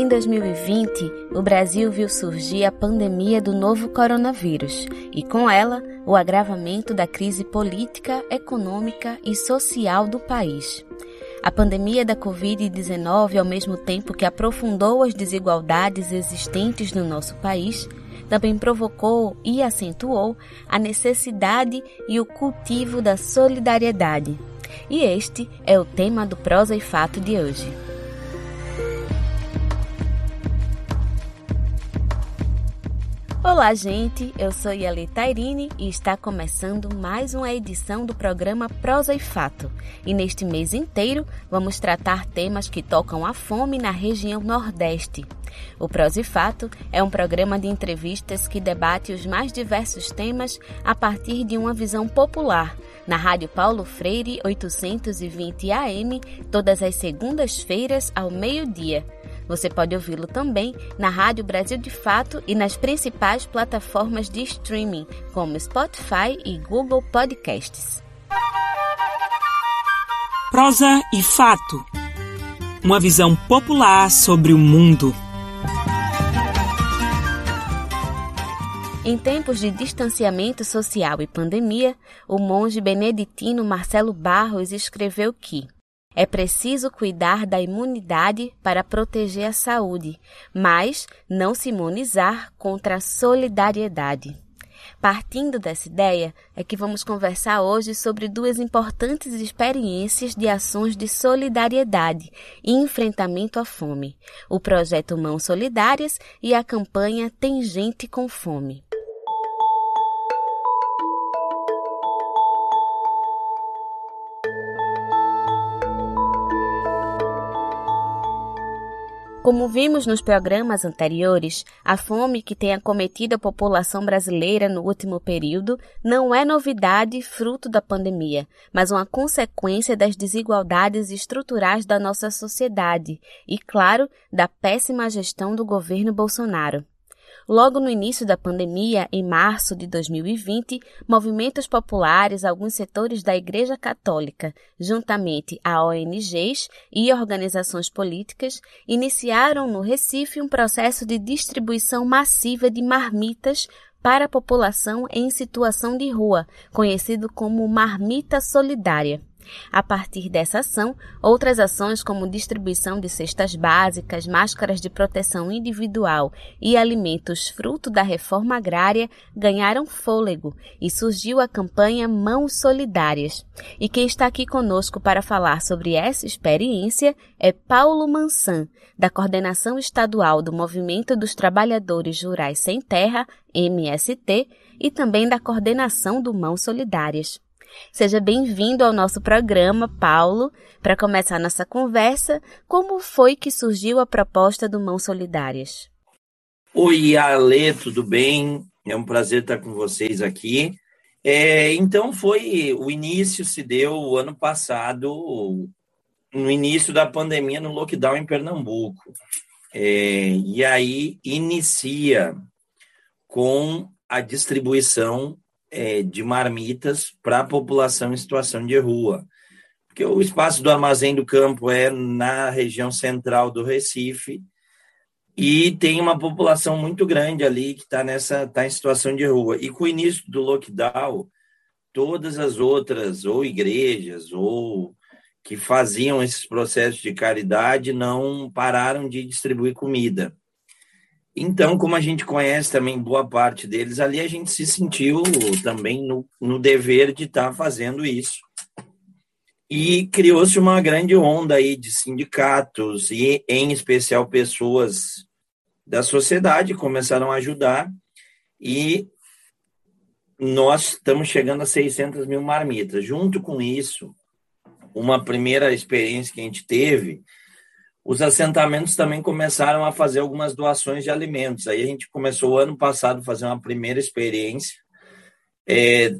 Em 2020, o Brasil viu surgir a pandemia do novo coronavírus e, com ela, o agravamento da crise política, econômica e social do país. A pandemia da Covid-19, ao mesmo tempo que aprofundou as desigualdades existentes no nosso país, também provocou e acentuou a necessidade e o cultivo da solidariedade. E este é o tema do Prosa e Fato de hoje. Olá, gente. Eu sou Yali Tairine e está começando mais uma edição do programa Prosa e Fato. E neste mês inteiro vamos tratar temas que tocam a fome na região Nordeste. O Prosa e Fato é um programa de entrevistas que debate os mais diversos temas a partir de uma visão popular. Na Rádio Paulo Freire 820 AM, todas as segundas-feiras ao meio-dia. Você pode ouvi-lo também na Rádio Brasil de Fato e nas principais plataformas de streaming, como Spotify e Google Podcasts. Prosa e Fato Uma visão popular sobre o mundo. Em tempos de distanciamento social e pandemia, o monge beneditino Marcelo Barros escreveu que é preciso cuidar da imunidade para proteger a saúde, mas não se imunizar contra a solidariedade. Partindo dessa ideia, é que vamos conversar hoje sobre duas importantes experiências de ações de solidariedade e enfrentamento à fome: o projeto Mãos Solidárias e a campanha Tem Gente com Fome. Como vimos nos programas anteriores, a fome que tem acometido a população brasileira no último período não é novidade fruto da pandemia, mas uma consequência das desigualdades estruturais da nossa sociedade e, claro, da péssima gestão do governo Bolsonaro. Logo no início da pandemia, em março de 2020, movimentos populares, alguns setores da Igreja Católica, juntamente a ONGs e organizações políticas, iniciaram no Recife um processo de distribuição massiva de marmitas para a população em situação de rua, conhecido como Marmita Solidária. A partir dessa ação, outras ações como distribuição de cestas básicas, máscaras de proteção individual e alimentos fruto da reforma agrária ganharam fôlego e surgiu a campanha Mãos Solidárias. E quem está aqui conosco para falar sobre essa experiência é Paulo Mansan, da Coordenação Estadual do Movimento dos Trabalhadores Rurais Sem Terra, MST, e também da Coordenação do Mãos Solidárias. Seja bem-vindo ao nosso programa, Paulo. Para começar nossa conversa, como foi que surgiu a proposta do Mãos Solidárias? Oi, Ale, tudo bem? É um prazer estar com vocês aqui. É, então, foi o início se deu o ano passado, no início da pandemia, no lockdown em Pernambuco. É, e aí inicia com a distribuição é, de marmitas para a população em situação de rua. Porque o espaço do Armazém do Campo é na região central do Recife e tem uma população muito grande ali que está nessa tá em situação de rua. E com o início do lockdown, todas as outras, ou igrejas, ou que faziam esses processos de caridade, não pararam de distribuir comida. Então, como a gente conhece também boa parte deles, ali a gente se sentiu também no, no dever de estar tá fazendo isso. E criou-se uma grande onda aí de sindicatos e, em especial, pessoas da sociedade começaram a ajudar e nós estamos chegando a 600 mil marmitas. Junto com isso, uma primeira experiência que a gente teve os assentamentos também começaram a fazer algumas doações de alimentos. Aí a gente começou ano passado a fazer uma primeira experiência é,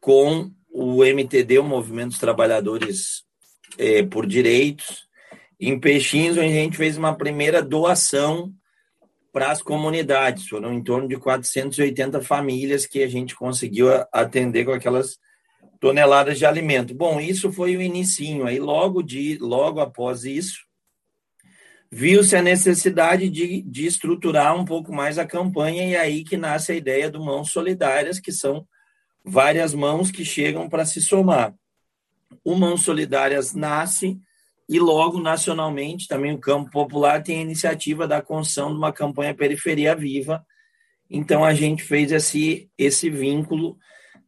com o MTD, o Movimento dos Trabalhadores é, por Direitos, em Peixinhos, onde a gente fez uma primeira doação para as comunidades. Foram em torno de 480 famílias que a gente conseguiu atender com aquelas toneladas de alimento. Bom, isso foi o inicinho. Aí logo de logo após isso, viu-se a necessidade de, de estruturar um pouco mais a campanha, e aí que nasce a ideia do Mãos Solidárias, que são várias mãos que chegam para se somar. O Mãos Solidárias nasce e logo nacionalmente também o campo popular tem a iniciativa da construção de uma campanha Periferia Viva. Então a gente fez esse, esse vínculo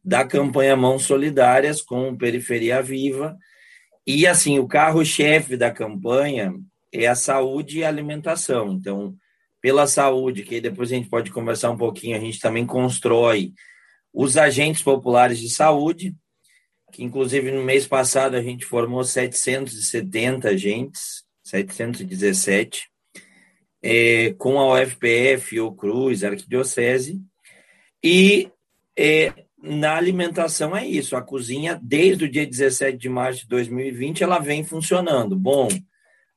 da campanha Mãos Solidárias com Periferia Viva. E assim, o carro-chefe da campanha é a saúde e a alimentação. Então, pela saúde, que depois a gente pode conversar um pouquinho, a gente também constrói os agentes populares de saúde, que inclusive no mês passado a gente formou 770 agentes, 717, é, com a UFPF, o Cruz, a Arquidiocese, e é, na alimentação é isso, a cozinha, desde o dia 17 de março de 2020, ela vem funcionando. Bom,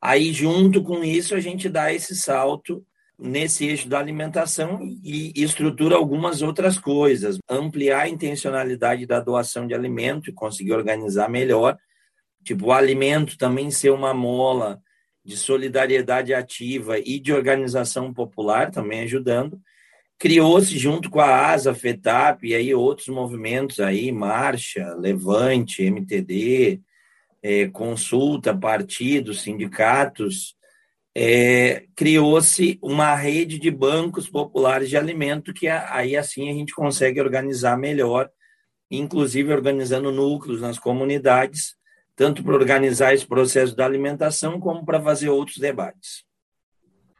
aí junto com isso a gente dá esse salto nesse eixo da alimentação e estrutura algumas outras coisas, ampliar a intencionalidade da doação de alimento e conseguir organizar melhor, tipo o alimento também ser uma mola de solidariedade ativa e de organização popular, também ajudando. Criou-se junto com a ASA, FETAP e aí outros movimentos aí, Marcha, Levante, MTD, é, Consulta, partidos, sindicatos, é, criou-se uma rede de bancos populares de alimento que aí assim a gente consegue organizar melhor, inclusive organizando núcleos nas comunidades, tanto para organizar esse processo da alimentação como para fazer outros debates.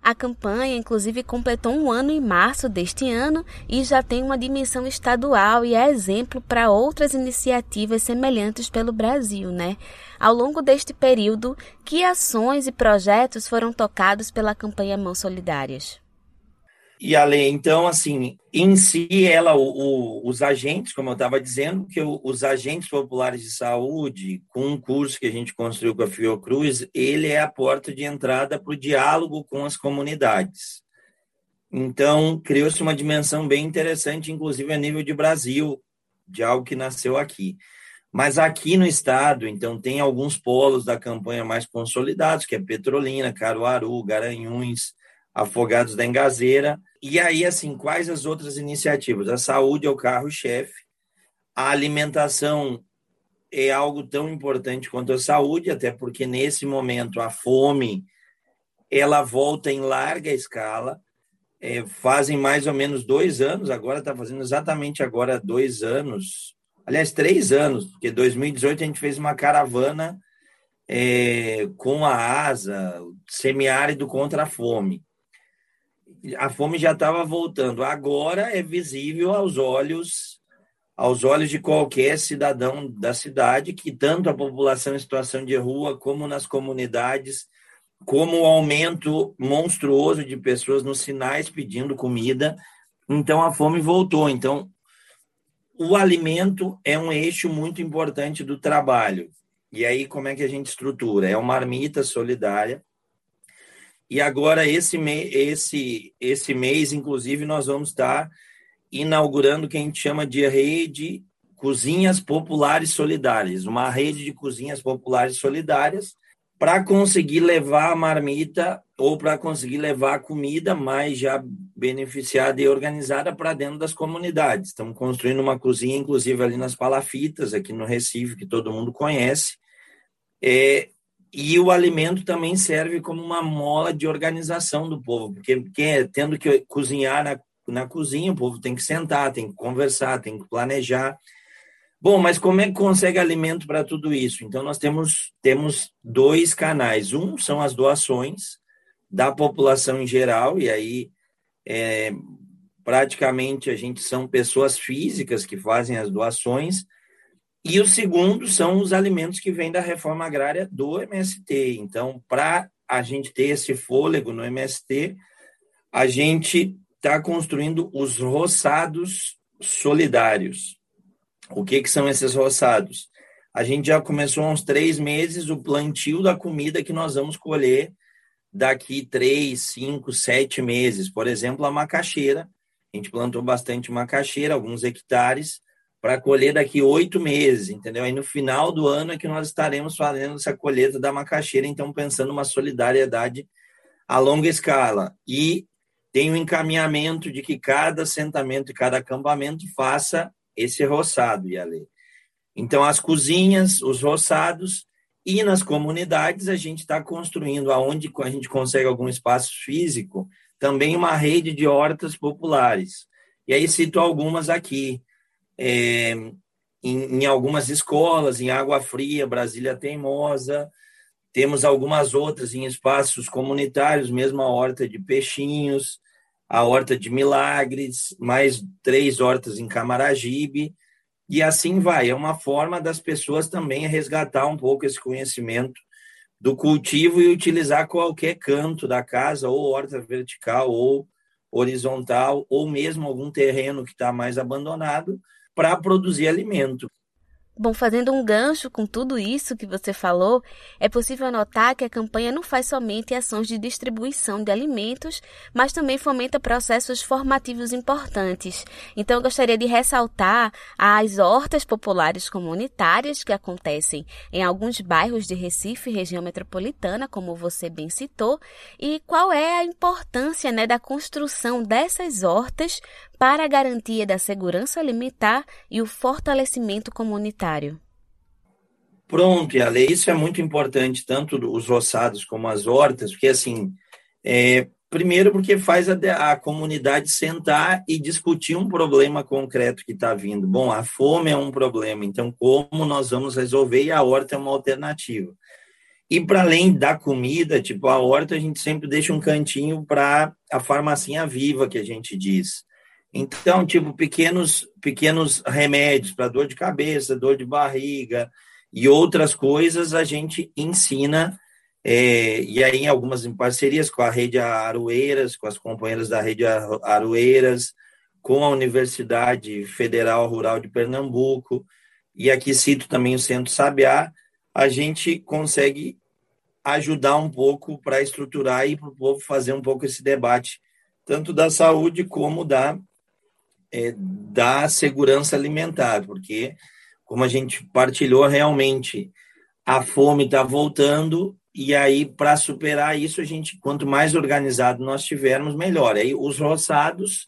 A campanha, inclusive, completou um ano em março deste ano e já tem uma dimensão estadual e é exemplo para outras iniciativas semelhantes pelo Brasil, né? Ao longo deste período, que ações e projetos foram tocados pela campanha Mãos Solidárias? E a lei, então, assim, em si, ela, o, o, os agentes, como eu estava dizendo, que o, os agentes populares de saúde, com um curso que a gente construiu com a Fiocruz, ele é a porta de entrada para o diálogo com as comunidades. Então, criou-se uma dimensão bem interessante, inclusive a nível de Brasil, de algo que nasceu aqui. Mas aqui no estado, então, tem alguns polos da campanha mais consolidados, que é Petrolina, Caruaru, Garanhuns, Afogados da Engazeira. E aí, assim, quais as outras iniciativas? A saúde é o carro-chefe, a alimentação é algo tão importante quanto a saúde, até porque nesse momento a fome ela volta em larga escala. É, fazem mais ou menos dois anos, agora está fazendo exatamente agora dois anos, aliás, três anos, porque 2018 a gente fez uma caravana é, com a ASA, semiárido contra a fome a fome já estava voltando. Agora é visível aos olhos aos olhos de qualquer cidadão da cidade que tanto a população em situação de rua como nas comunidades, como o aumento monstruoso de pessoas nos sinais pedindo comida, então a fome voltou. Então o alimento é um eixo muito importante do trabalho. E aí como é que a gente estrutura? É uma marmita solidária e agora, esse, esse, esse mês, inclusive, nós vamos estar inaugurando o que a gente chama de rede Cozinhas Populares Solidárias, uma rede de cozinhas populares solidárias para conseguir levar a marmita ou para conseguir levar a comida mais já beneficiada e organizada para dentro das comunidades. Estamos construindo uma cozinha, inclusive ali nas Palafitas, aqui no Recife, que todo mundo conhece. É, e o alimento também serve como uma mola de organização do povo, porque, porque tendo que cozinhar na, na cozinha, o povo tem que sentar, tem que conversar, tem que planejar. Bom, mas como é que consegue alimento para tudo isso? Então, nós temos, temos dois canais. Um são as doações da população em geral, e aí é, praticamente a gente são pessoas físicas que fazem as doações, e o segundo são os alimentos que vêm da reforma agrária do MST. Então, para a gente ter esse fôlego no MST, a gente está construindo os roçados solidários. O que, que são esses roçados? A gente já começou há uns três meses o plantio da comida que nós vamos colher daqui três, cinco, sete meses. Por exemplo, a macaxeira. A gente plantou bastante macaxeira, alguns hectares, para colher daqui oito meses, entendeu? Aí no final do ano é que nós estaremos fazendo essa colheita da macaxeira, então pensando uma solidariedade a longa escala e tem o um encaminhamento de que cada assentamento e cada acampamento faça esse roçado, e lei. Então, as cozinhas, os roçados, e nas comunidades a gente está construindo, aonde a gente consegue algum espaço físico, também uma rede de hortas populares. E aí cito algumas aqui. É, em, em, algumas escolas, em Água Fria, Brasília Teimosa, temos algumas outras em espaços comunitários, mesmo a Horta de Peixinhos, a Horta de Milagres, mais três hortas em Camaragibe, e assim vai. É uma forma das pessoas também resgatar um pouco esse conhecimento do cultivo e utilizar qualquer canto da casa, ou horta vertical, ou horizontal, ou mesmo algum terreno que está mais abandonado, para produzir alimento. Bom, fazendo um gancho com tudo isso que você falou, é possível notar que a campanha não faz somente ações de distribuição de alimentos, mas também fomenta processos formativos importantes. Então, eu gostaria de ressaltar as hortas populares comunitárias que acontecem em alguns bairros de Recife, região metropolitana, como você bem citou, e qual é a importância né, da construção dessas hortas para a garantia da segurança alimentar e o fortalecimento comunitário. Pronto, Ale, isso é muito importante, tanto os roçados como as hortas, porque assim, é, primeiro porque faz a, a, comunidade sentar e discutir um problema concreto que está vindo. Bom, a fome é um problema, então como nós vamos resolver? E a horta é uma alternativa. E para além da comida, tipo a horta, a gente sempre deixa um cantinho para a farmacinha viva, que a gente diz. Então, tipo, pequenos, pequenos remédios para dor de cabeça, dor de barriga e outras coisas a gente ensina, é, e aí em algumas em parcerias com a Rede Aroeiras, com as companheiras da Rede Aroeiras, com a Universidade Federal Rural de Pernambuco, e aqui cito também o Centro Sabiá, a gente consegue ajudar um pouco para estruturar e para o povo fazer um pouco esse debate, tanto da saúde como da é, da segurança alimentar, porque, como a gente partilhou realmente, a fome está voltando, e aí, para superar isso, a gente, quanto mais organizado nós tivermos, melhor. Aí, os roçados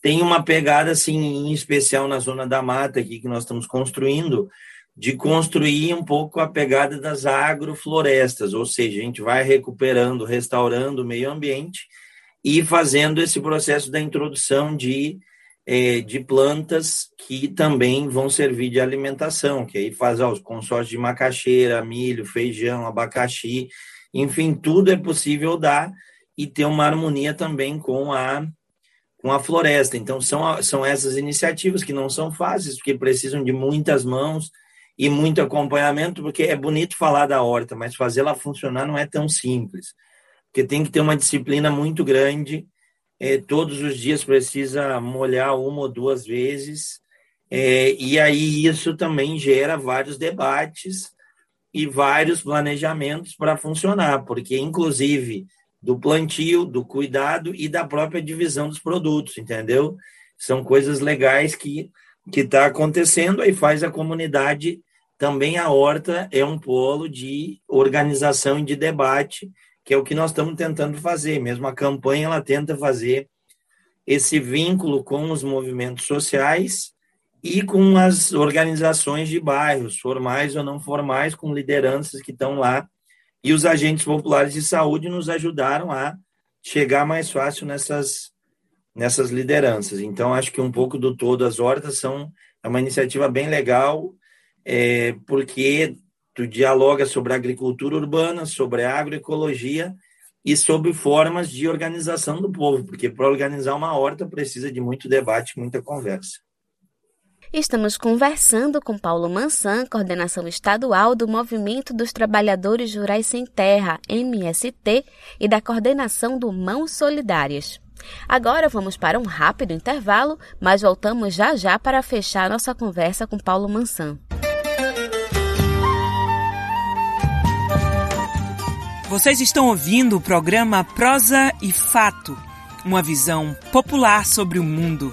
têm uma pegada, assim, em especial na zona da mata aqui que nós estamos construindo, de construir um pouco a pegada das agroflorestas, ou seja, a gente vai recuperando, restaurando o meio ambiente e fazendo esse processo da introdução de é, de plantas que também vão servir de alimentação, que aí faz ó, os consórcios de macaxeira, milho, feijão, abacaxi, enfim, tudo é possível dar e ter uma harmonia também com a com a floresta. Então são são essas iniciativas que não são fáceis, porque precisam de muitas mãos e muito acompanhamento, porque é bonito falar da horta, mas fazê-la funcionar não é tão simples. Porque tem que ter uma disciplina muito grande é, todos os dias precisa molhar uma ou duas vezes, é, e aí isso também gera vários debates e vários planejamentos para funcionar, porque inclusive do plantio, do cuidado e da própria divisão dos produtos, entendeu? São coisas legais que que está acontecendo aí faz a comunidade também a horta é um polo de organização e de debate que é o que nós estamos tentando fazer. Mesmo a campanha ela tenta fazer esse vínculo com os movimentos sociais e com as organizações de bairros, formais ou não formais, com lideranças que estão lá. E os agentes populares de saúde nos ajudaram a chegar mais fácil nessas, nessas lideranças. Então, acho que um pouco do todo as hortas são é uma iniciativa bem legal, é, porque Tu dialoga sobre agricultura urbana, sobre agroecologia e sobre formas de organização do povo, porque para organizar uma horta precisa de muito debate, muita conversa. Estamos conversando com Paulo Mansan, coordenação estadual do Movimento dos Trabalhadores Rurais Sem Terra, MST, e da coordenação do Mãos Solidárias. Agora vamos para um rápido intervalo, mas voltamos já já para fechar nossa conversa com Paulo Mansan. Vocês estão ouvindo o programa Prosa e Fato, uma visão popular sobre o mundo.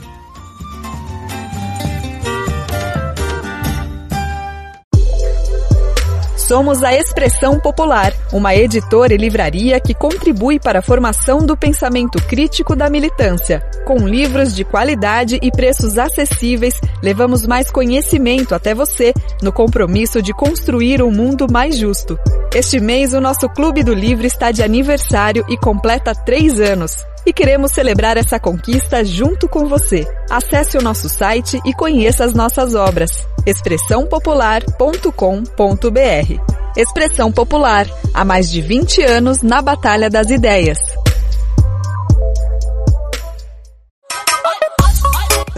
Somos a Expressão Popular, uma editora e livraria que contribui para a formação do pensamento crítico da militância. Com livros de qualidade e preços acessíveis, levamos mais conhecimento até você no compromisso de construir um mundo mais justo. Este mês, o nosso Clube do Livro está de aniversário e completa três anos e queremos celebrar essa conquista junto com você. Acesse o nosso site e conheça as nossas obras. expressãopopular.com.br Expressão Popular, há mais de 20 anos na Batalha das Ideias.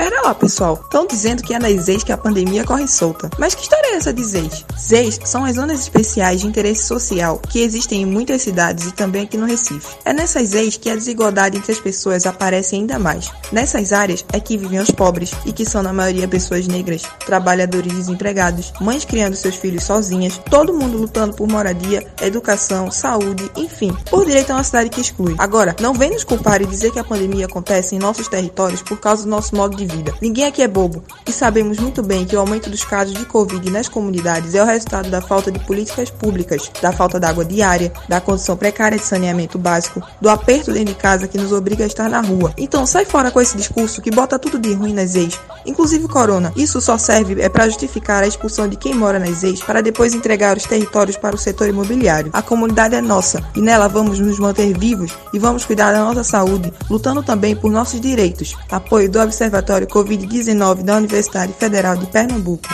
Pera lá, pessoal. Estão dizendo que é nas ZEIS que a pandemia corre solta. Mas que história é essa de ZEIS? ZEIS são as zonas especiais de interesse social que existem em muitas cidades e também aqui no Recife. É nessas ZEIS que a desigualdade entre as pessoas aparece ainda mais. Nessas áreas é que vivem os pobres e que são na maioria pessoas negras, trabalhadores desempregados, mães criando seus filhos sozinhas, todo mundo lutando por moradia, educação, saúde, enfim, por direito a uma cidade que exclui. Agora, não vem nos culpar e dizer que a pandemia acontece em nossos territórios por causa do nosso modo de de Ninguém aqui é bobo e sabemos muito bem que o aumento dos casos de Covid nas comunidades é o resultado da falta de políticas públicas, da falta de água diária, da condição precária de saneamento básico, do aperto dentro de casa que nos obriga a estar na rua. Então sai fora com esse discurso que bota tudo de ruim nas ex, inclusive corona. Isso só serve é para justificar a expulsão de quem mora nas ex para depois entregar os territórios para o setor imobiliário. A comunidade é nossa e nela vamos nos manter vivos e vamos cuidar da nossa saúde, lutando também por nossos direitos. Apoio do Observatório Laboratório Covid-19 da Universidade Federal de Pernambuco.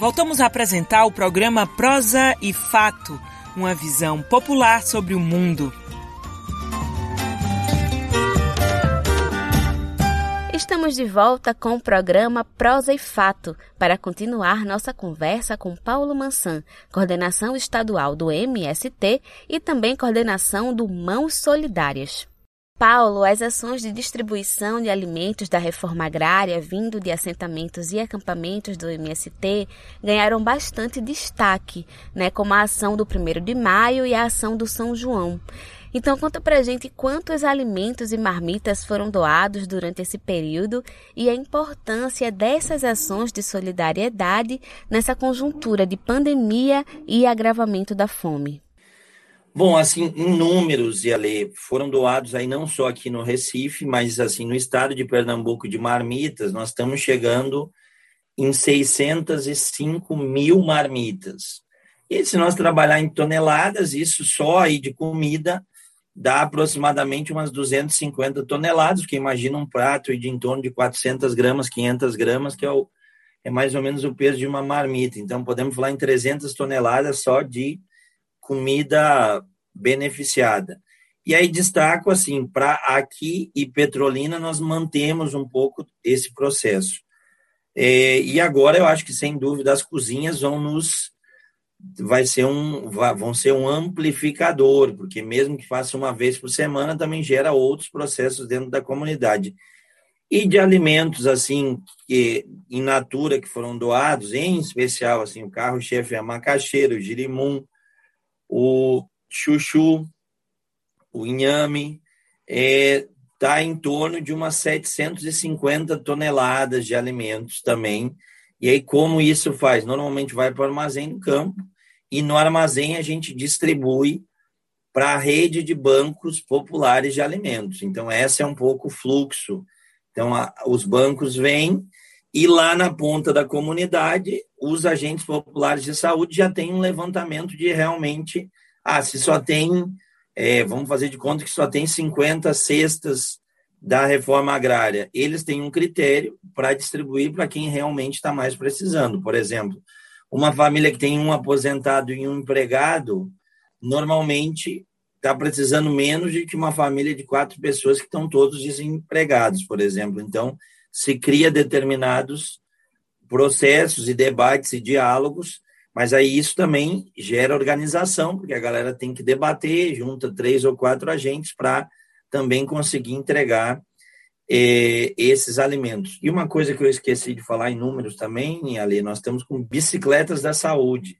Voltamos a apresentar o programa Prosa e Fato, uma visão popular sobre o mundo. Estamos de volta com o programa Prosa e Fato para continuar nossa conversa com Paulo Mansan, coordenação estadual do MST e também coordenação do Mãos Solidárias. Paulo, as ações de distribuição de alimentos da reforma agrária vindo de assentamentos e acampamentos do MST ganharam bastante destaque, né, como a ação do 1 de maio e a ação do São João. Então conta pra gente quantos alimentos e marmitas foram doados durante esse período e a importância dessas ações de solidariedade nessa conjuntura de pandemia e agravamento da fome. Bom, assim, em números, Ale, foram doados aí não só aqui no Recife, mas assim no estado de Pernambuco de marmitas, nós estamos chegando em 605 mil marmitas. E se nós trabalhar em toneladas, isso só aí de comida dá aproximadamente umas 250 toneladas, que imagina um prato de em torno de 400 gramas, 500 gramas, que é, o, é mais ou menos o peso de uma marmita. Então, podemos falar em 300 toneladas só de comida beneficiada. E aí destaco assim, para aqui e Petrolina nós mantemos um pouco esse processo. É, e agora eu acho que sem dúvida as cozinhas vão nos vai ser um vão ser um amplificador, porque mesmo que faça uma vez por semana também gera outros processos dentro da comunidade. E de alimentos assim que in natura que foram doados, em especial assim o carro-chefe é a macaxeira, o girimum, o chuchu, o inhame, é, está em torno de umas 750 toneladas de alimentos também, e aí, como isso faz? Normalmente vai para o armazém no campo, e no armazém a gente distribui para a rede de bancos populares de alimentos. Então, esse é um pouco o fluxo. Então, a, os bancos vêm e lá na ponta da comunidade, os agentes populares de saúde já têm um levantamento de realmente, ah, se só tem, é, vamos fazer de conta que só tem 50 cestas da reforma agrária, eles têm um critério para distribuir para quem realmente está mais precisando. Por exemplo, uma família que tem um aposentado e um empregado, normalmente está precisando menos do que uma família de quatro pessoas que estão todos desempregados, por exemplo. Então, se cria determinados processos e debates e diálogos, mas aí isso também gera organização, porque a galera tem que debater, junta três ou quatro agentes para também conseguir entregar eh, esses alimentos. E uma coisa que eu esqueci de falar em números também, Ali, nós estamos com bicicletas da saúde.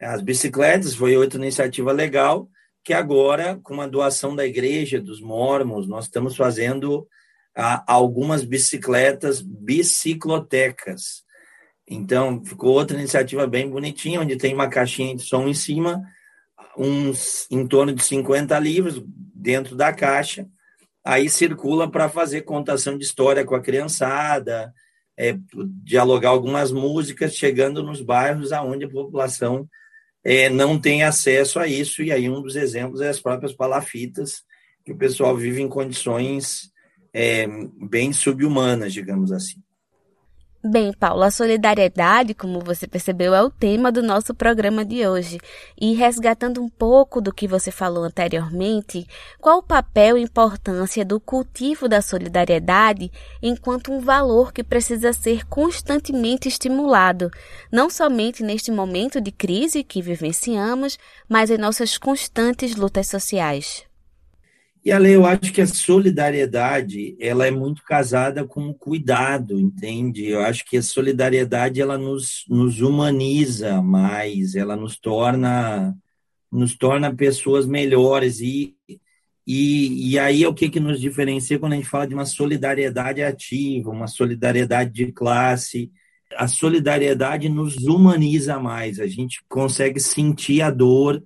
As bicicletas foi outra iniciativa legal, que agora, com a doação da igreja, dos mormons, nós estamos fazendo algumas bicicletas biciclotecas. Então, ficou outra iniciativa bem bonitinha, onde tem uma caixinha de som em cima, uns em torno de 50 livros dentro da caixa, aí circula para fazer contação de história com a criançada, é, dialogar algumas músicas, chegando nos bairros aonde a população é, não tem acesso a isso, e aí um dos exemplos é as próprias palafitas, que o pessoal vive em condições é, bem subhumanas, digamos assim. Bem, Paulo, a solidariedade, como você percebeu, é o tema do nosso programa de hoje. E resgatando um pouco do que você falou anteriormente, qual o papel e importância do cultivo da solidariedade enquanto um valor que precisa ser constantemente estimulado, não somente neste momento de crise que vivenciamos, mas em nossas constantes lutas sociais? E a lei, eu acho que a solidariedade, ela é muito casada com o cuidado, entende? Eu acho que a solidariedade, ela nos, nos humaniza mais, ela nos torna, nos torna pessoas melhores e, e, e aí é o que, que nos diferencia quando a gente fala de uma solidariedade ativa, uma solidariedade de classe, a solidariedade nos humaniza mais, a gente consegue sentir a dor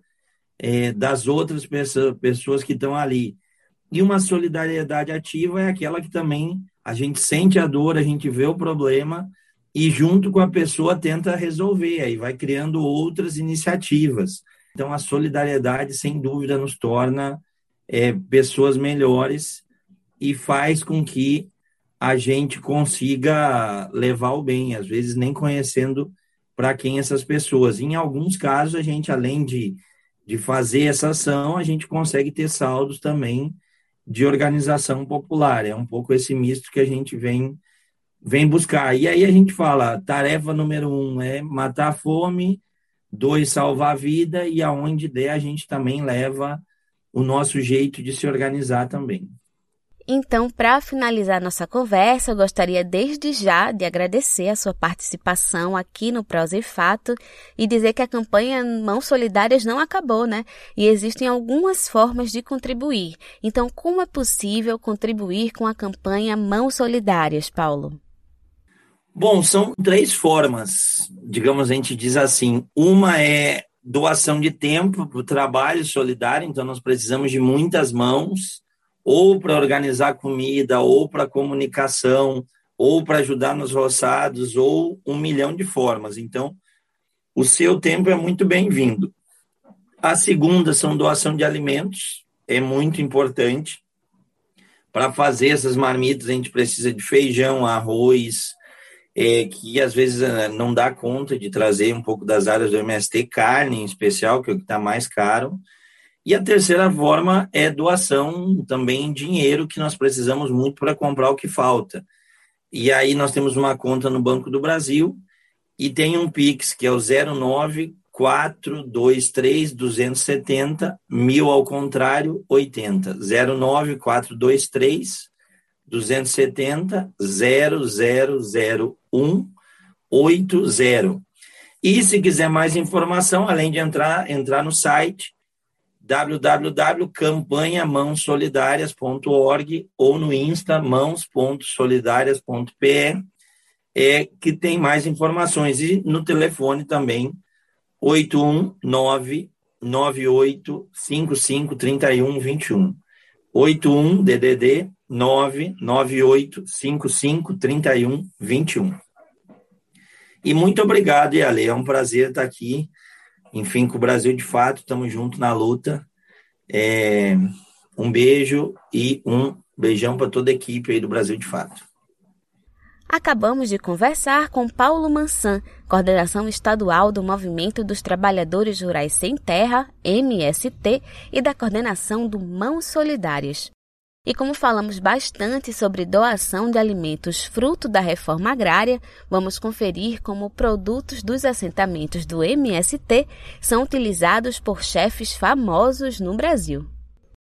é, das outras pessoas que estão ali. E uma solidariedade ativa é aquela que também a gente sente a dor, a gente vê o problema e junto com a pessoa tenta resolver, aí vai criando outras iniciativas. Então a solidariedade, sem dúvida, nos torna é, pessoas melhores e faz com que a gente consiga levar o bem, às vezes nem conhecendo para quem essas pessoas. Em alguns casos, a gente, além de, de fazer essa ação, a gente consegue ter saldos também de organização popular. É um pouco esse misto que a gente vem, vem buscar. E aí a gente fala: tarefa número um é matar a fome, dois, salvar a vida, e aonde der, a gente também leva o nosso jeito de se organizar também. Então, para finalizar nossa conversa, eu gostaria desde já de agradecer a sua participação aqui no Prosa e Fato e dizer que a campanha Mãos Solidárias não acabou, né? E existem algumas formas de contribuir. Então, como é possível contribuir com a campanha Mãos Solidárias, Paulo? Bom, são três formas, digamos, a gente diz assim. Uma é doação de tempo para o trabalho solidário, então nós precisamos de muitas mãos ou para organizar comida, ou para comunicação, ou para ajudar nos roçados, ou um milhão de formas. Então, o seu tempo é muito bem-vindo. A segunda são doação de alimentos, é muito importante. Para fazer essas marmitas, a gente precisa de feijão, arroz, é, que às vezes eh, não dá conta de trazer um pouco das áreas do MST, carne em especial, que é o que está mais caro. E a terceira forma é doação também em dinheiro, que nós precisamos muito para comprar o que falta. E aí nós temos uma conta no Banco do Brasil e tem um Pix, que é o 09 423 270 mil ao contrário 80 09 423 270 0001 80 e se quiser mais informação além de entrar entrar no site www.campanhamãosolidarias.org ou no Insta mãos.solidarias.pe é que tem mais informações. E no telefone também 819 9855 3121 81 DDD 998 55 31 21 e muito obrigado, Yale. É um prazer estar aqui enfim, com o Brasil de fato, estamos juntos na luta. É, um beijo e um beijão para toda a equipe aí do Brasil de fato. Acabamos de conversar com Paulo Mansan, coordenação estadual do Movimento dos Trabalhadores Rurais Sem Terra, MST, e da coordenação do Mãos Solidárias. E como falamos bastante sobre doação de alimentos fruto da reforma agrária, vamos conferir como produtos dos assentamentos do MST são utilizados por chefes famosos no Brasil.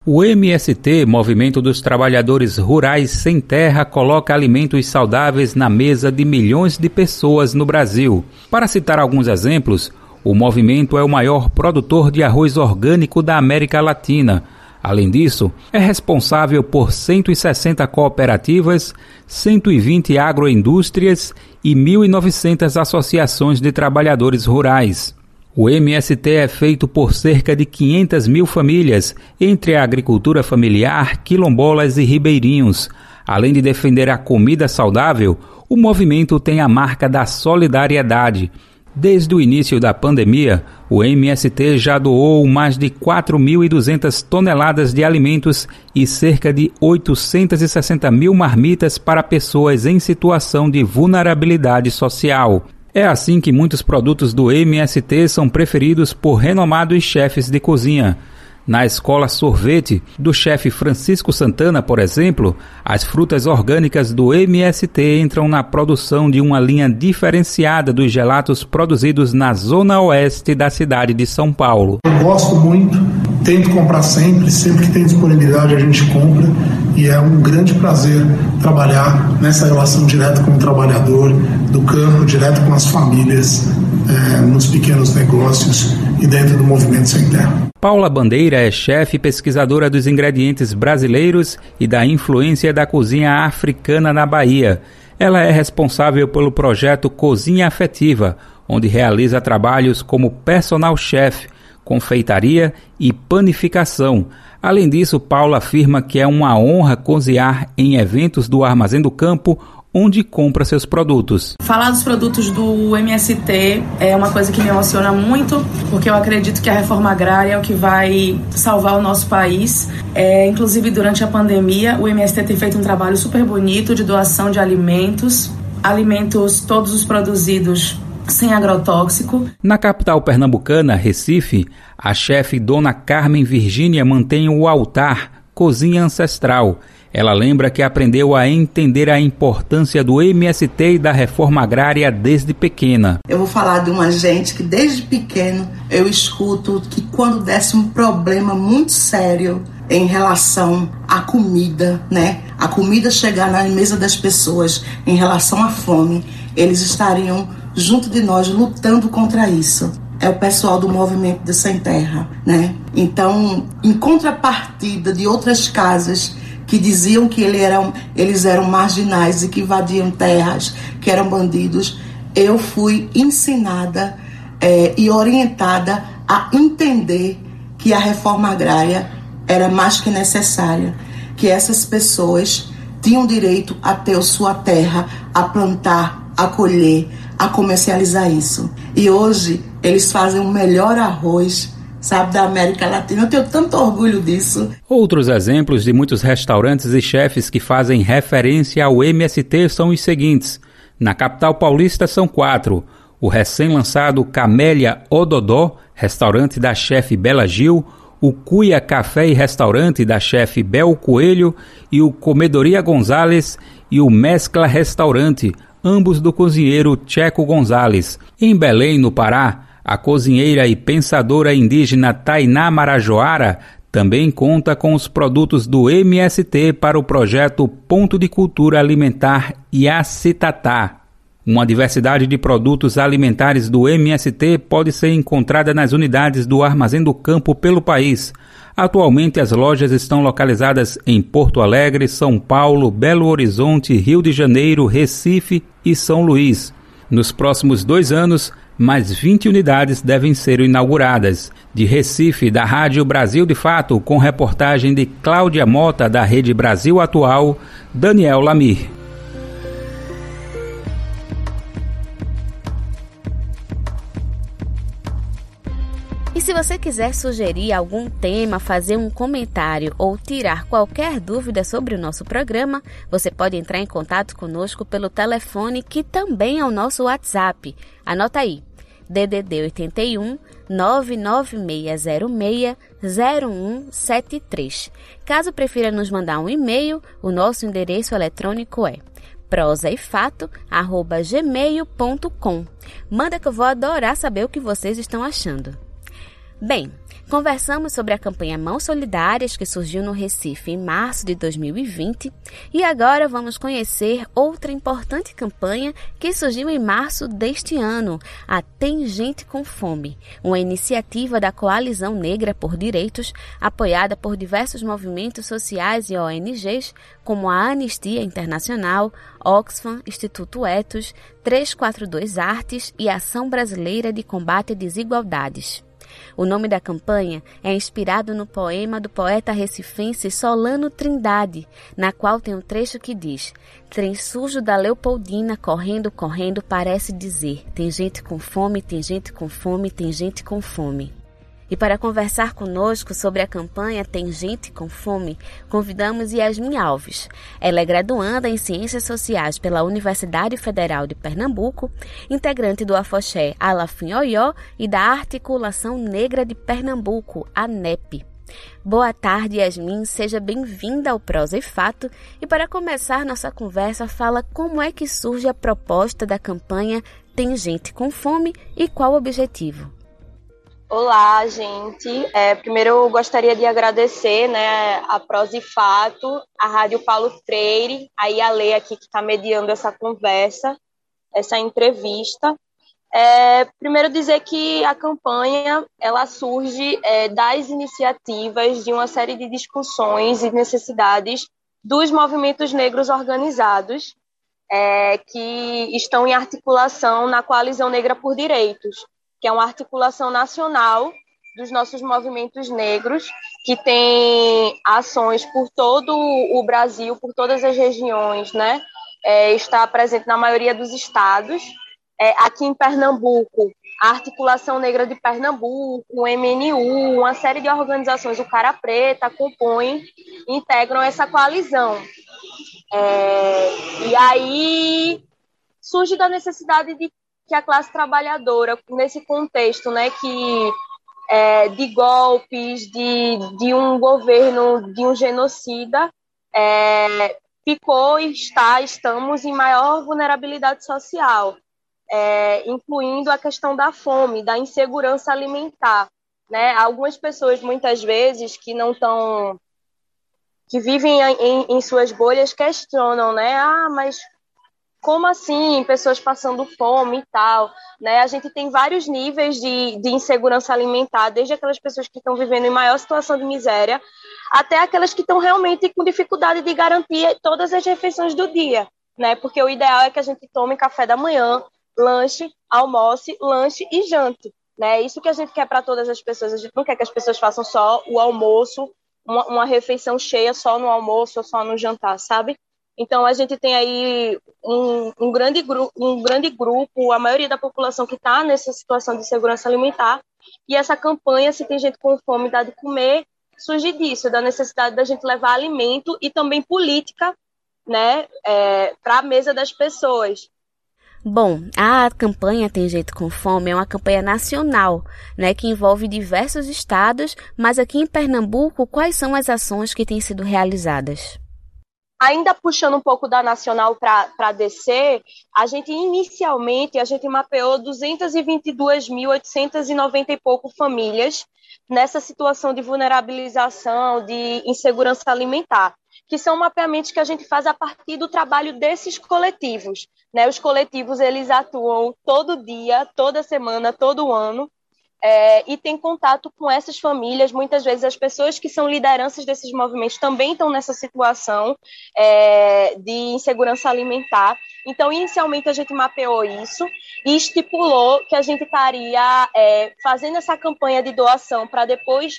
O MST, Movimento dos Trabalhadores Rurais Sem Terra, coloca alimentos saudáveis na mesa de milhões de pessoas no Brasil. Para citar alguns exemplos, o movimento é o maior produtor de arroz orgânico da América Latina Além disso, é responsável por 160 cooperativas, 120 agroindústrias e 1.900 associações de trabalhadores rurais. O MST é feito por cerca de 500 mil famílias, entre a agricultura familiar, quilombolas e ribeirinhos. Além de defender a comida saudável, o movimento tem a marca da solidariedade. Desde o início da pandemia, o MST já doou mais de 4.200 toneladas de alimentos e cerca de 860 mil marmitas para pessoas em situação de vulnerabilidade social. É assim que muitos produtos do MST são preferidos por renomados chefes de cozinha. Na escola Sorvete do chefe Francisco Santana, por exemplo, as frutas orgânicas do MST entram na produção de uma linha diferenciada dos gelatos produzidos na zona oeste da cidade de São Paulo. Eu gosto muito, tento comprar sempre, sempre que tem disponibilidade a gente compra e é um grande prazer trabalhar nessa relação direta com o trabalhador do campo, direto com as famílias, é, nos pequenos negócios e dentro do movimento sem terra. Paula Bandeira é chefe e pesquisadora dos ingredientes brasileiros e da influência da cozinha africana na Bahia. Ela é responsável pelo projeto Cozinha Afetiva, onde realiza trabalhos como personal chef, confeitaria e panificação. Além disso, Paula afirma que é uma honra cozinhar em eventos do Armazém do Campo onde compra seus produtos. Falar dos produtos do MST é uma coisa que me emociona muito, porque eu acredito que a reforma agrária é o que vai salvar o nosso país. É, inclusive, durante a pandemia, o MST tem feito um trabalho super bonito de doação de alimentos, alimentos todos os produzidos sem agrotóxico. Na capital pernambucana, Recife, a chefe Dona Carmen Virgínia mantém o altar Cozinha Ancestral ela lembra que aprendeu a entender a importância do MST e da reforma agrária desde pequena. Eu vou falar de uma gente que desde pequeno eu escuto que quando desse um problema muito sério em relação à comida, né? A comida chegar na mesa das pessoas em relação à fome, eles estariam junto de nós lutando contra isso é o pessoal do movimento de Sem Terra, né? Então, em contrapartida de outras casas que diziam que ele eles eram marginais e que invadiam terras, que eram bandidos, eu fui ensinada é, e orientada a entender que a reforma agrária era mais que necessária, que essas pessoas tinham direito a ter sua terra, a plantar, a colher, a comercializar isso. E hoje eles fazem o melhor arroz sabe, da América Latina. Eu tenho tanto orgulho disso. Outros exemplos de muitos restaurantes e chefes que fazem referência ao MST são os seguintes. Na capital paulista são quatro. O recém-lançado Camélia Ododó, restaurante da chefe Bela Gil, o Cuia Café e Restaurante da chefe Bel Coelho e o Comedoria Gonzales e o Mescla Restaurante, ambos do cozinheiro Checo Gonzales. Em Belém, no Pará, a cozinheira e pensadora indígena Tainá Marajoara também conta com os produtos do MST para o projeto Ponto de Cultura Alimentar Iacitatá. Uma diversidade de produtos alimentares do MST pode ser encontrada nas unidades do Armazém do Campo pelo país. Atualmente, as lojas estão localizadas em Porto Alegre, São Paulo, Belo Horizonte, Rio de Janeiro, Recife e São Luís. Nos próximos dois anos, mais 20 unidades devem ser inauguradas. De Recife, da Rádio Brasil de Fato, com reportagem de Cláudia Mota, da Rede Brasil Atual, Daniel Lamir. E se você quiser sugerir algum tema, fazer um comentário ou tirar qualquer dúvida sobre o nosso programa, você pode entrar em contato conosco pelo telefone que também é o nosso WhatsApp. Anota aí: DDD 81 99606 0173. Caso prefira nos mandar um e-mail, o nosso endereço eletrônico é prosaifato@gmail.com. Manda que eu vou adorar saber o que vocês estão achando. Bem, Conversamos sobre a campanha Mãos Solidárias que surgiu no Recife em março de 2020 e agora vamos conhecer outra importante campanha que surgiu em março deste ano, a Tem Gente com Fome, uma iniciativa da Coalizão Negra por Direitos, apoiada por diversos movimentos sociais e ONGs, como a Anistia Internacional, Oxfam, Instituto Etos, 342 Artes e Ação Brasileira de Combate a Desigualdades. O nome da campanha é inspirado no poema do poeta recifense Solano Trindade, na qual tem um trecho que diz: Trem sujo da Leopoldina correndo, correndo, parece dizer: Tem gente com fome, tem gente com fome, tem gente com fome. E para conversar conosco sobre a campanha Tem Gente com Fome, convidamos Yasmin Alves. Ela é graduanda em Ciências Sociais pela Universidade Federal de Pernambuco, integrante do Afoxé Alafim Oió e da Articulação Negra de Pernambuco, ANEP. Boa tarde, Yasmin. Seja bem-vinda ao Prosa e Fato. E para começar nossa conversa, fala como é que surge a proposta da campanha Tem Gente com Fome e qual o objetivo. Olá, gente. É, primeiro eu gostaria de agradecer né, a Prosa e Fato, a Rádio Paulo Freire, a Lei aqui que está mediando essa conversa, essa entrevista. É, primeiro dizer que a campanha ela surge é, das iniciativas de uma série de discussões e necessidades dos movimentos negros organizados é, que estão em articulação na Coalizão Negra por Direitos que é uma articulação nacional dos nossos movimentos negros, que tem ações por todo o Brasil, por todas as regiões, né? É, está presente na maioria dos estados. É, aqui em Pernambuco, a Articulação Negra de Pernambuco, o MNU, uma série de organizações, o Cara Preta, compõem, integram essa coalizão. É, e aí surge da necessidade de que a classe trabalhadora, nesse contexto né, que, é, de golpes, de, de um governo, de um genocida, é, ficou e está, estamos em maior vulnerabilidade social, é, incluindo a questão da fome, da insegurança alimentar. Né? Algumas pessoas, muitas vezes, que não estão que vivem em, em, suas bolhas questionam, né? Ah, mas como assim pessoas passando fome e tal, né? A gente tem vários níveis de, de insegurança alimentar, desde aquelas pessoas que estão vivendo em maior situação de miséria, até aquelas que estão realmente com dificuldade de garantir todas as refeições do dia, né? Porque o ideal é que a gente tome café da manhã, lanche, almoce, lanche e jante, né? Isso que a gente quer para todas as pessoas. A gente não quer que as pessoas façam só o almoço, uma, uma refeição cheia só no almoço ou só no jantar, sabe? Então, a gente tem aí um, um, grande, um grande grupo, a maioria da população que está nessa situação de segurança alimentar, e essa campanha, se tem gente com fome, dá de comer, surge disso, da necessidade da gente levar alimento e também política né, é, para a mesa das pessoas. Bom, a campanha Tem Jeito com Fome é uma campanha nacional, né, que envolve diversos estados, mas aqui em Pernambuco, quais são as ações que têm sido realizadas? Ainda puxando um pouco da nacional para descer, a gente inicialmente a gente mapeou 222.890 e pouco famílias nessa situação de vulnerabilização, de insegurança alimentar, que são mapeamentos que a gente faz a partir do trabalho desses coletivos. Né? Os coletivos eles atuam todo dia, toda semana, todo ano, é, e tem contato com essas famílias. Muitas vezes as pessoas que são lideranças desses movimentos também estão nessa situação é, de insegurança alimentar. Então, inicialmente a gente mapeou isso e estipulou que a gente estaria é, fazendo essa campanha de doação para depois,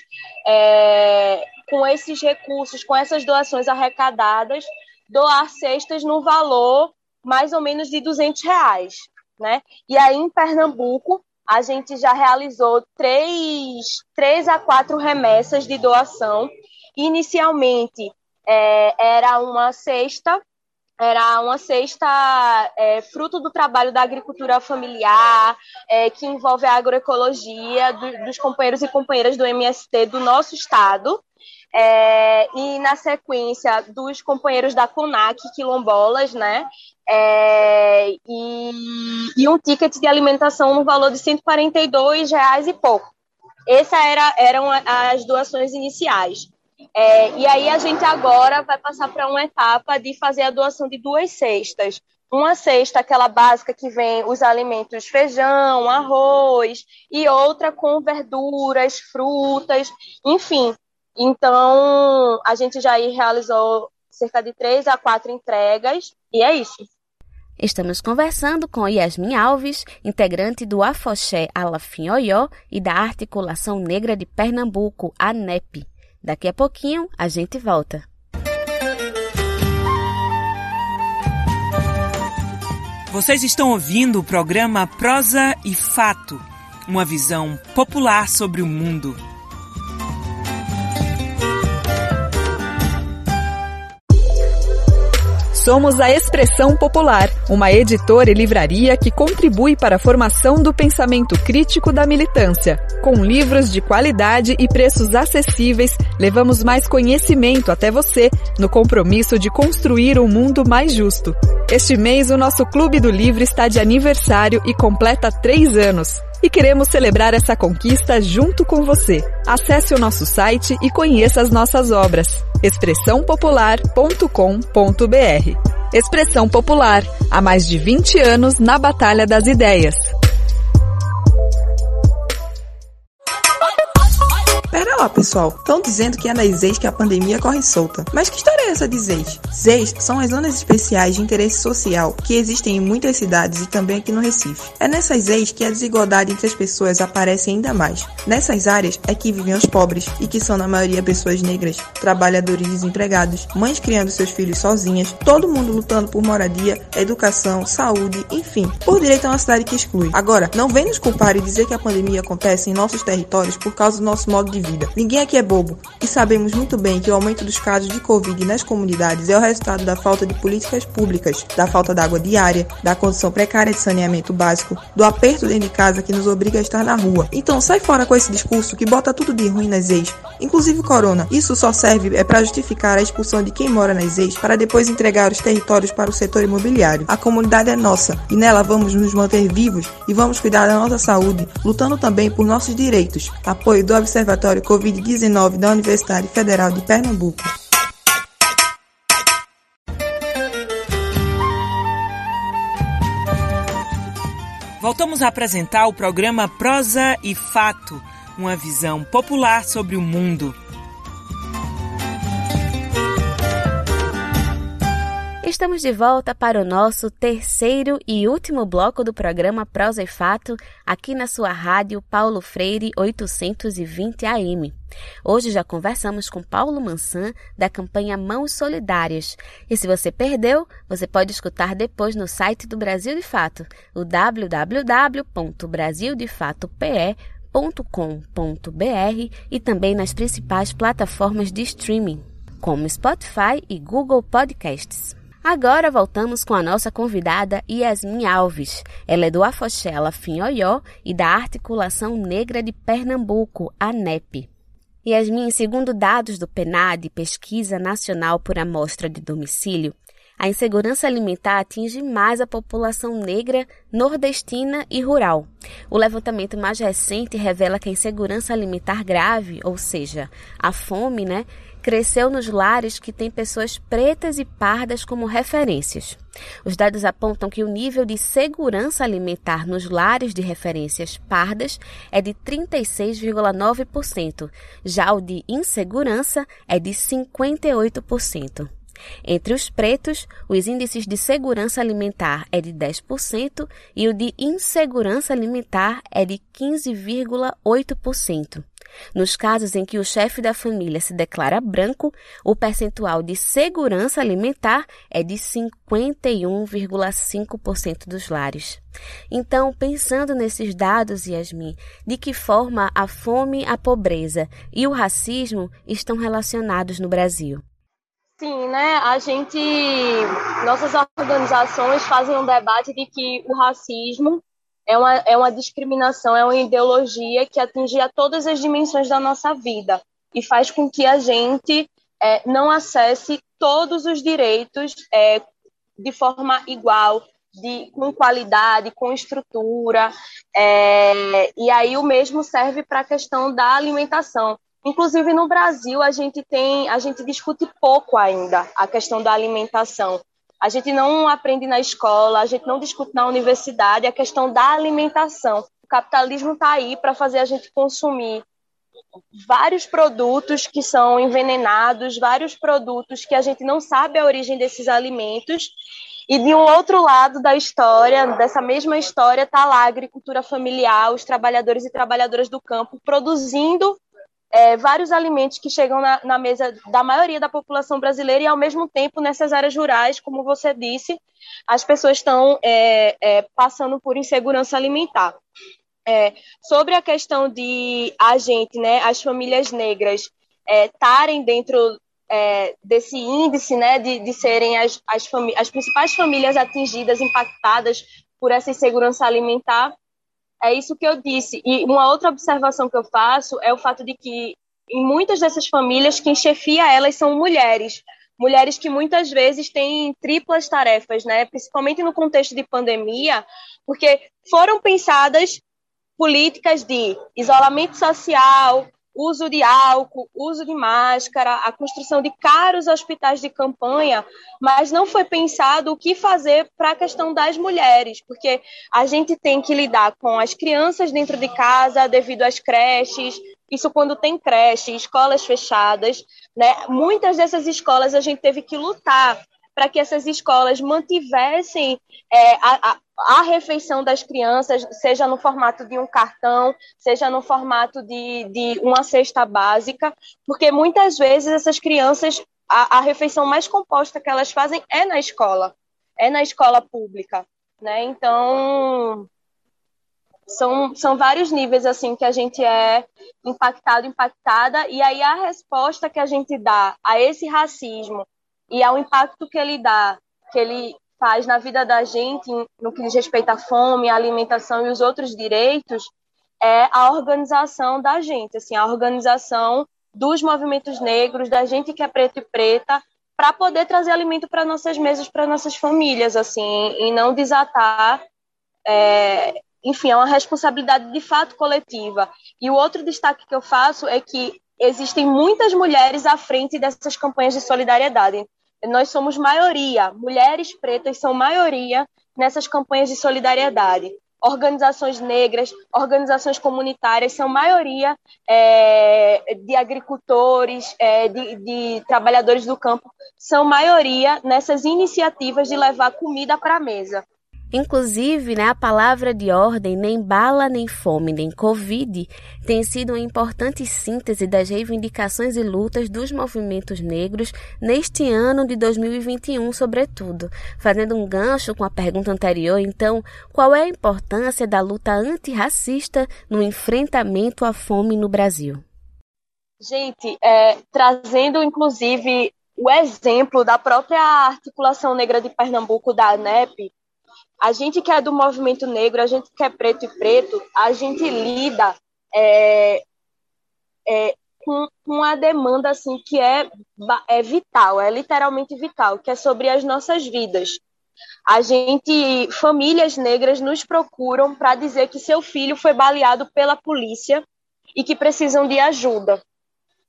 é, com esses recursos, com essas doações arrecadadas, doar cestas no valor mais ou menos de 200 reais. Né? E aí, em Pernambuco, a gente já realizou três, três a quatro remessas de doação. Inicialmente é, era uma cesta, era uma cesta é, fruto do trabalho da agricultura familiar, é, que envolve a agroecologia do, dos companheiros e companheiras do MST do nosso estado. É, e na sequência dos companheiros da CONAC quilombolas, né? É, e, e, um ticket de alimentação no valor de 142 reais e pouco. Essas era, eram as doações iniciais. É, e aí a gente agora vai passar para uma etapa de fazer a doação de duas cestas. Uma cesta, aquela básica que vem os alimentos feijão, arroz, e outra com verduras, frutas, enfim. Então, a gente já realizou cerca de três a quatro entregas, e é isso. Estamos conversando com Yasmin Alves, integrante do Afoxé Alafim Oyó e da Articulação Negra de Pernambuco, ANEP. Daqui a pouquinho a gente volta. Vocês estão ouvindo o programa Prosa e Fato, uma visão popular sobre o mundo. Somos a Expressão Popular, uma editora e livraria que contribui para a formação do pensamento crítico da militância. Com livros de qualidade e preços acessíveis, levamos mais conhecimento até você, no compromisso de construir um mundo mais justo. Este mês, o nosso Clube do Livro está de aniversário e completa três anos e queremos celebrar essa conquista junto com você. Acesse o nosso site e conheça as nossas obras. expressãopopular.com.br Expressão Popular, há mais de 20 anos na Batalha das Ideias. Lá, pessoal. Estão dizendo que é nas ZEIS que a pandemia corre solta. Mas que história é essa de ZEIS? ZEIS são as zonas especiais de interesse social que existem em muitas cidades e também aqui no Recife. É nessas ZEIS que a desigualdade entre as pessoas aparece ainda mais. Nessas áreas é que vivem os pobres e que são na maioria pessoas negras, trabalhadores desempregados, mães criando seus filhos sozinhas, todo mundo lutando por moradia, educação, saúde, enfim, por direito a uma cidade que exclui. Agora, não vem nos culpar e dizer que a pandemia acontece em nossos territórios por causa do nosso modo de vida. Ninguém aqui é bobo e sabemos muito bem que o aumento dos casos de Covid nas comunidades é o resultado da falta de políticas públicas, da falta de água diária, da condição precária de saneamento básico, do aperto dentro de casa que nos obriga a estar na rua. Então sai fora com esse discurso que bota tudo de ruim nas ex, inclusive corona. Isso só serve é para justificar a expulsão de quem mora nas ex para depois entregar os territórios para o setor imobiliário. A comunidade é nossa e nela vamos nos manter vivos e vamos cuidar da nossa saúde, lutando também por nossos direitos. Apoio do Observatório Laboratório Covid-19 da Universidade Federal de Pernambuco. Voltamos a apresentar o programa Prosa e Fato, uma visão popular sobre o mundo. Estamos de volta para o nosso terceiro e último bloco do programa Prosa e Fato, aqui na sua rádio Paulo Freire 820 AM. Hoje já conversamos com Paulo Mansan da campanha Mãos Solidárias. E se você perdeu, você pode escutar depois no site do Brasil de Fato, o www.brasildefatope.com.br e também nas principais plataformas de streaming, como Spotify e Google Podcasts. Agora voltamos com a nossa convidada Yasmin Alves. Ela é do Afoxela Finhoió e da Articulação Negra de Pernambuco, ANEP. Yasmin, segundo dados do PNAD, Pesquisa Nacional por Amostra de Domicílio, a insegurança alimentar atinge mais a população negra, nordestina e rural. O levantamento mais recente revela que a insegurança alimentar grave, ou seja, a fome, né, cresceu nos lares que têm pessoas pretas e pardas como referências. Os dados apontam que o nível de segurança alimentar nos lares de referências pardas é de 36,9%, já o de insegurança é de 58%. Entre os pretos, os índices de segurança alimentar é de 10% e o de insegurança alimentar é de 15,8%. Nos casos em que o chefe da família se declara branco, o percentual de segurança alimentar é de 51,5% dos lares. Então, pensando nesses dados, Yasmin, de que forma a fome, a pobreza e o racismo estão relacionados no Brasil? Sim, né? A gente, nossas organizações fazem um debate de que o racismo é uma, é uma discriminação, é uma ideologia que atinge a todas as dimensões da nossa vida e faz com que a gente é, não acesse todos os direitos é, de forma igual, de, com qualidade, com estrutura. É, e aí o mesmo serve para a questão da alimentação. Inclusive no Brasil a gente tem, a gente discute pouco ainda a questão da alimentação. A gente não aprende na escola, a gente não discute na universidade a questão da alimentação. O capitalismo está aí para fazer a gente consumir vários produtos que são envenenados, vários produtos que a gente não sabe a origem desses alimentos. E de um outro lado da história, dessa mesma história, está lá a agricultura familiar, os trabalhadores e trabalhadoras do campo produzindo é, vários alimentos que chegam na, na, mesa da maioria da população brasileira e, ao mesmo tempo, nessas áreas rurais, como você disse, as pessoas estão é, é, passando por insegurança alimentar. É, sobre a questão de a gente, né, as famílias negras estarem é, dentro é, desse índice, né, de, de serem as, as, as principais famílias atingidas, impactadas por essa insegurança alimentar, é isso que eu disse. E uma outra observação que eu faço é o fato de que em muitas dessas famílias quem chefia elas são mulheres, mulheres que muitas vezes têm triplas tarefas, né? Principalmente no contexto de pandemia, porque foram pensadas políticas de isolamento social, uso de álcool, uso de máscara, a construção de caros hospitais de campanha, mas não foi pensado o que fazer para a questão das mulheres, porque a gente tem que lidar com as crianças dentro de casa devido às creches, isso quando tem creche, escolas fechadas, né? Muitas dessas escolas a gente teve que lutar para que essas escolas mantivessem é, a, a, a, refeição das crianças, seja no formato de um cartão, seja no formato de, de uma cesta básica, porque muitas vezes essas crianças, a, a refeição mais composta que elas fazem é na escola, é na escola pública. Né? Então, são, são vários níveis assim que a gente é impactado, impactada, e aí a resposta que a gente dá a esse racismo e ao impacto que ele dá, que ele faz na vida da gente no que diz respeito à fome, à alimentação e os outros direitos, é a organização da gente, assim, a organização dos movimentos negros, da gente que é preto e preta, para poder trazer alimento para nossas mesas, para nossas famílias, assim, e não desatar. É, enfim, é uma responsabilidade de fato coletiva. E o outro destaque que eu faço é que existem muitas mulheres à frente dessas campanhas de solidariedade nós somos maioria, mulheres pretas são maioria nessas campanhas de solidariedade. Organizações negras, organizações comunitárias são maioria é, de agricultores, é, de, de trabalhadores do campo, são maioria nessas iniciativas de levar comida para a mesa. Inclusive, né, a palavra de ordem, nem bala, nem fome, nem Covid, tem sido uma importante síntese das reivindicações e lutas dos movimentos negros neste ano de 2021, sobretudo. Fazendo um gancho com a pergunta anterior, então, qual é a importância da luta antirracista no enfrentamento à fome no Brasil? Gente, é, trazendo inclusive o exemplo da própria articulação negra de Pernambuco, da ANEP, a gente que é do movimento negro, a gente que é preto e preto, a gente lida é, é, com, uma demanda assim que é, é vital, é literalmente vital, que é sobre as nossas vidas. A gente, famílias negras nos procuram para dizer que seu filho foi baleado pela polícia e que precisam de ajuda,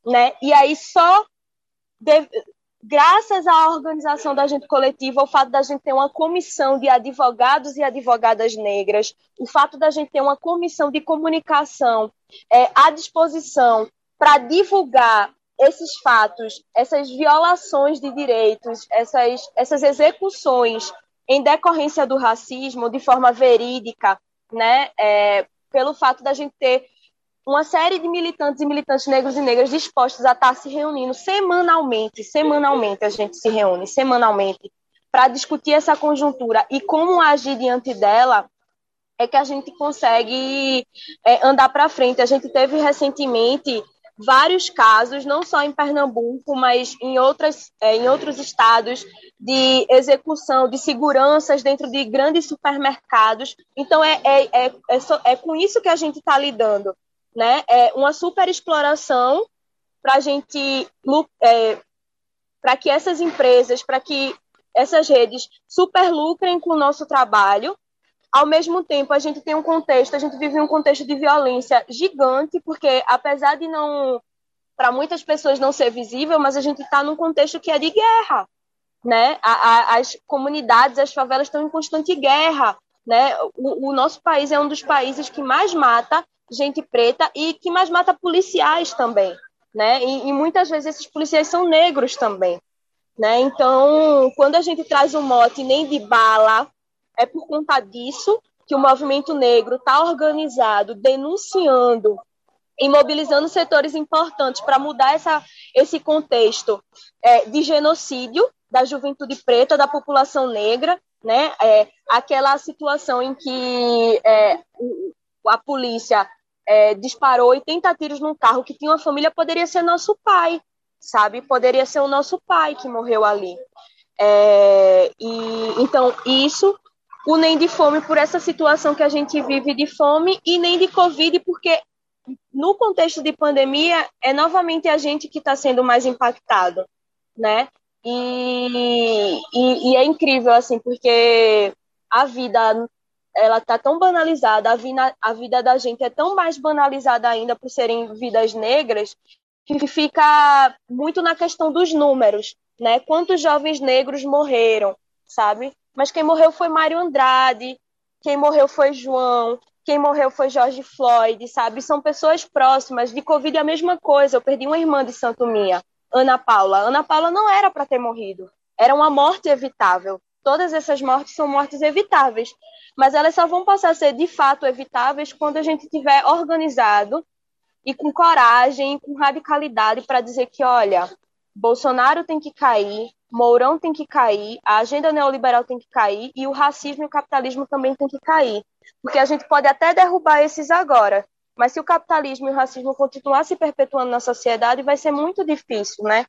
né? E aí só graças à organização da gente coletiva, o fato da gente ter uma comissão de advogados e advogadas negras, o fato da gente ter uma comissão de comunicação é, à disposição para divulgar esses fatos, essas violações de direitos, essas, essas execuções em decorrência do racismo de forma verídica, né? É, pelo fato da gente ter uma série de militantes e militantes negros e negras dispostos a estar se reunindo semanalmente, semanalmente a gente se reúne, semanalmente, para discutir essa conjuntura e como agir diante dela, é que a gente consegue é, andar para frente. A gente teve recentemente vários casos, não só em Pernambuco, mas em, outras, é, em outros estados, de execução de seguranças dentro de grandes supermercados. Então, é, é, é, é, é com isso que a gente está lidando né? É uma super exploração para a gente, é, para que essas empresas, para que essas redes superlucrem com o nosso trabalho. Ao mesmo tempo, a gente tem um contexto, a gente vive um contexto de violência gigante, porque apesar de não, para muitas pessoas não ser visível, mas a gente está num contexto que é de guerra, né? A, a, as comunidades, as favelas estão em constante guerra, né? O, o nosso país é um dos países que mais mata gente preta e que mais mata policiais também, né? E, e muitas vezes esses policiais são negros também, né? Então, quando a gente traz um mote nem de bala, é por conta disso que o movimento negro está organizado, denunciando e mobilizando setores importantes para mudar essa, esse contexto é, de genocídio da juventude preta, da população negra, né? É, aquela situação em que é, a polícia é, disparou 80 tiros num carro que tinha uma família, poderia ser nosso pai, sabe? Poderia ser o nosso pai que morreu ali. É, e então isso o nem de fome por essa situação que a gente vive de fome e nem de covid porque no contexto de pandemia é novamente a gente que está sendo mais impactado, né? E, e, e, é incrível assim porque a vida ela está tão banalizada, a vida, a vida da gente é tão mais banalizada ainda por serem vidas negras, que fica muito na questão dos números, né? Quantos jovens negros morreram, sabe? Mas quem morreu foi Mário Andrade, quem morreu foi João, quem morreu foi Jorge Floyd, sabe? São pessoas próximas. De Covid é a mesma coisa. Eu perdi uma irmã de Santo Minha, Ana Paula. Ana Paula não era para ter morrido. Era uma morte evitável. Todas essas mortes são mortes evitáveis mas elas só vão passar a ser de fato evitáveis quando a gente tiver organizado e com coragem, com radicalidade para dizer que, olha, Bolsonaro tem que cair, Mourão tem que cair, a agenda neoliberal tem que cair e o racismo e o capitalismo também tem que cair. Porque a gente pode até derrubar esses agora, mas se o capitalismo e o racismo continuar se perpetuando na sociedade, vai ser muito difícil, né?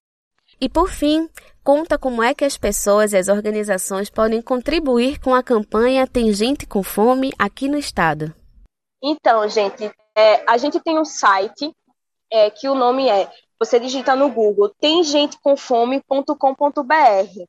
E por fim, conta como é que as pessoas e as organizações podem contribuir com a campanha Tem Gente com Fome aqui no estado. Então, gente, é, a gente tem um site é, que o nome é, você digita no Google, temgentecomfome.com.br.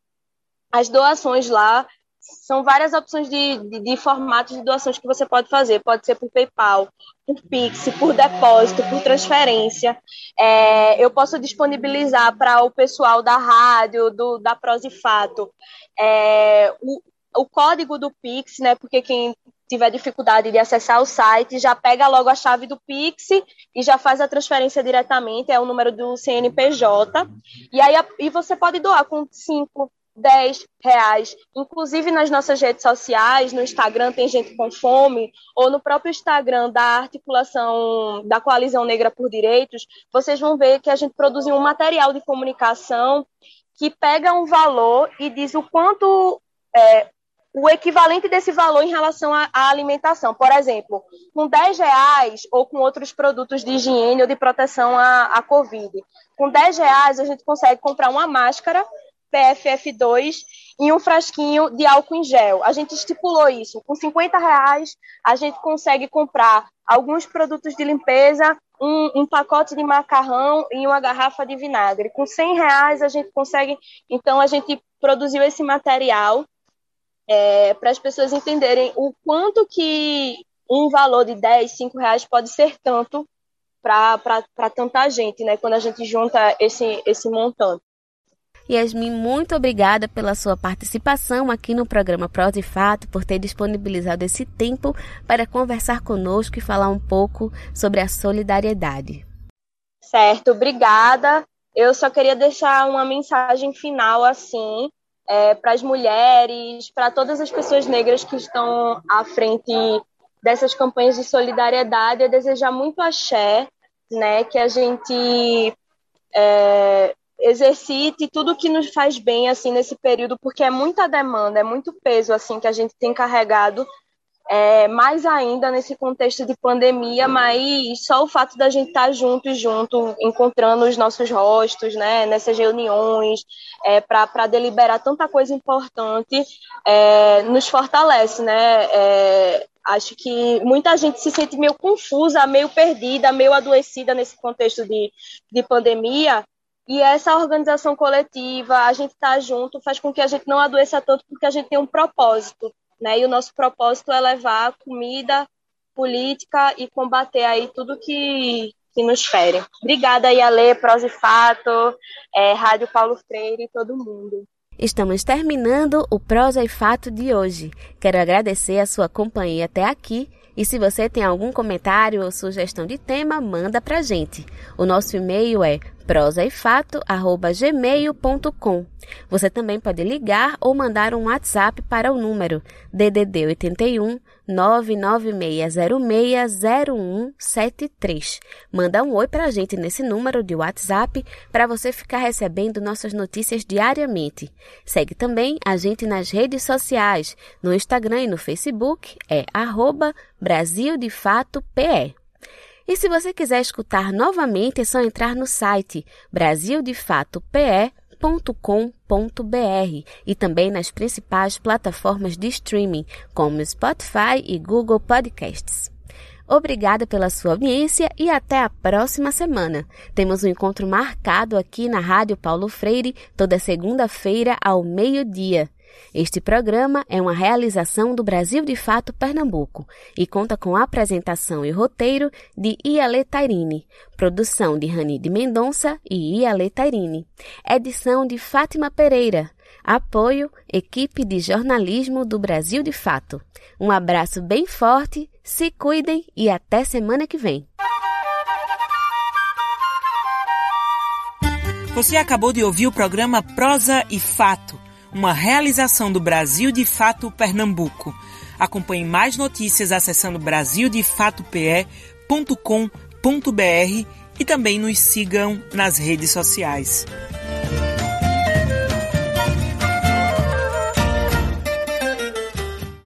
As doações lá são várias opções de, de, de, formatos de doações que você pode fazer. Pode ser por PayPal, por Pix, por depósito, por transferência. É, eu posso disponibilizar para o pessoal da rádio, do, da Prosifato, é, o, o código do Pix, né? Porque quem tiver dificuldade de acessar o site, já pega logo a chave do Pix e já faz a transferência diretamente, é o número do CNPJ. E aí e você pode doar com 5, 10 reais. Inclusive nas nossas redes sociais, no Instagram tem gente com fome, ou no próprio Instagram da articulação da Coalizão Negra por Direitos, vocês vão ver que a gente produziu um material de comunicação que pega um valor e diz o quanto é, o equivalente desse valor em relação à, alimentação. Por exemplo, com 10 reais ou com outros produtos de higiene ou de proteção à, à Covid. Com 10 reais a gente consegue comprar uma máscara PFF2 e um frasquinho de álcool em gel. A gente estipulou isso. Com 50 reais, a gente consegue comprar alguns produtos de limpeza, um, um, pacote de macarrão e uma garrafa de vinagre. Com 100 reais, a gente consegue. Então, a gente produziu esse material é, para as pessoas entenderem o quanto que um valor de 10, 5 reais pode ser tanto para tanta gente, né? Quando a gente junta esse, esse montante. Yasmin, muito obrigada pela sua participação aqui no programa Prós e Fato, por ter disponibilizado esse tempo para conversar conosco e falar um pouco sobre a solidariedade. Certo, obrigada. Eu só queria deixar uma mensagem final assim é, para as mulheres, para todas as pessoas negras que estão à frente dessas campanhas de solidariedade, é desejar muito axé, né, que a gente é, exercite tudo que nos faz bem assim nesse período, porque é muita demanda, é muito peso assim que a gente tem carregado, é, mais ainda nesse contexto de pandemia, mas só o fato da gente estar junto e junto, encontrando os nossos rostos, né, nessas reuniões, é, para deliberar tanta coisa importante, é, nos fortalece, né? É, acho que muita gente se sente meio confusa, meio perdida, meio adoecida nesse contexto de, de pandemia, E essa organização coletiva, a gente estar tá junto, faz com que a gente não adoeça tanto, porque a gente tem um propósito, né? E o nosso propósito é levar comida, política e combater aí tudo que, que nos fere. Obrigada aí, Prose Fato, é, Rádio Paulo Freire e todo mundo. Estamos terminando o Prosa e Fato de hoje. Quero agradecer a sua companhia até aqui e se você tem algum comentário ou sugestão de tema, manda pra gente. O nosso e-mail é prosaefato@gmail.com. Você também pode ligar ou mandar um WhatsApp para o número DDD 81 996060173. Manda um oi para a gente nesse número de WhatsApp para você ficar recebendo nossas notícias diariamente. Segue também a gente nas redes sociais, no Instagram e no Facebook, é arroba Brasil de Fato PE. E se você quiser escutar novamente, é só entrar no site brasildefatope.com.br e também nas principais plataformas de streaming, como Spotify e Google Podcasts. Obrigada pela sua audiência e até a próxima semana. Temos um encontro marcado aqui na Rádio Paulo Freire toda segunda-feira ao meio-dia. Este programa é uma realização do Brasil de Fato Pernambuco e conta com apresentação e roteiro de Iale Tairine, produção de Rani de Mendonça e Iale Tairine, edição de Fátima Pereira, apoio equipe de jornalismo do Brasil de Fato. Um abraço bem forte, se cuidem e até semana que vem. Você acabou de ouvir o programa Prosa e Fato uma realização do Brasil de Fato Pernambuco. Acompanhe mais notícias acessando brasildefatope.com.br e também nos sigam nas redes sociais.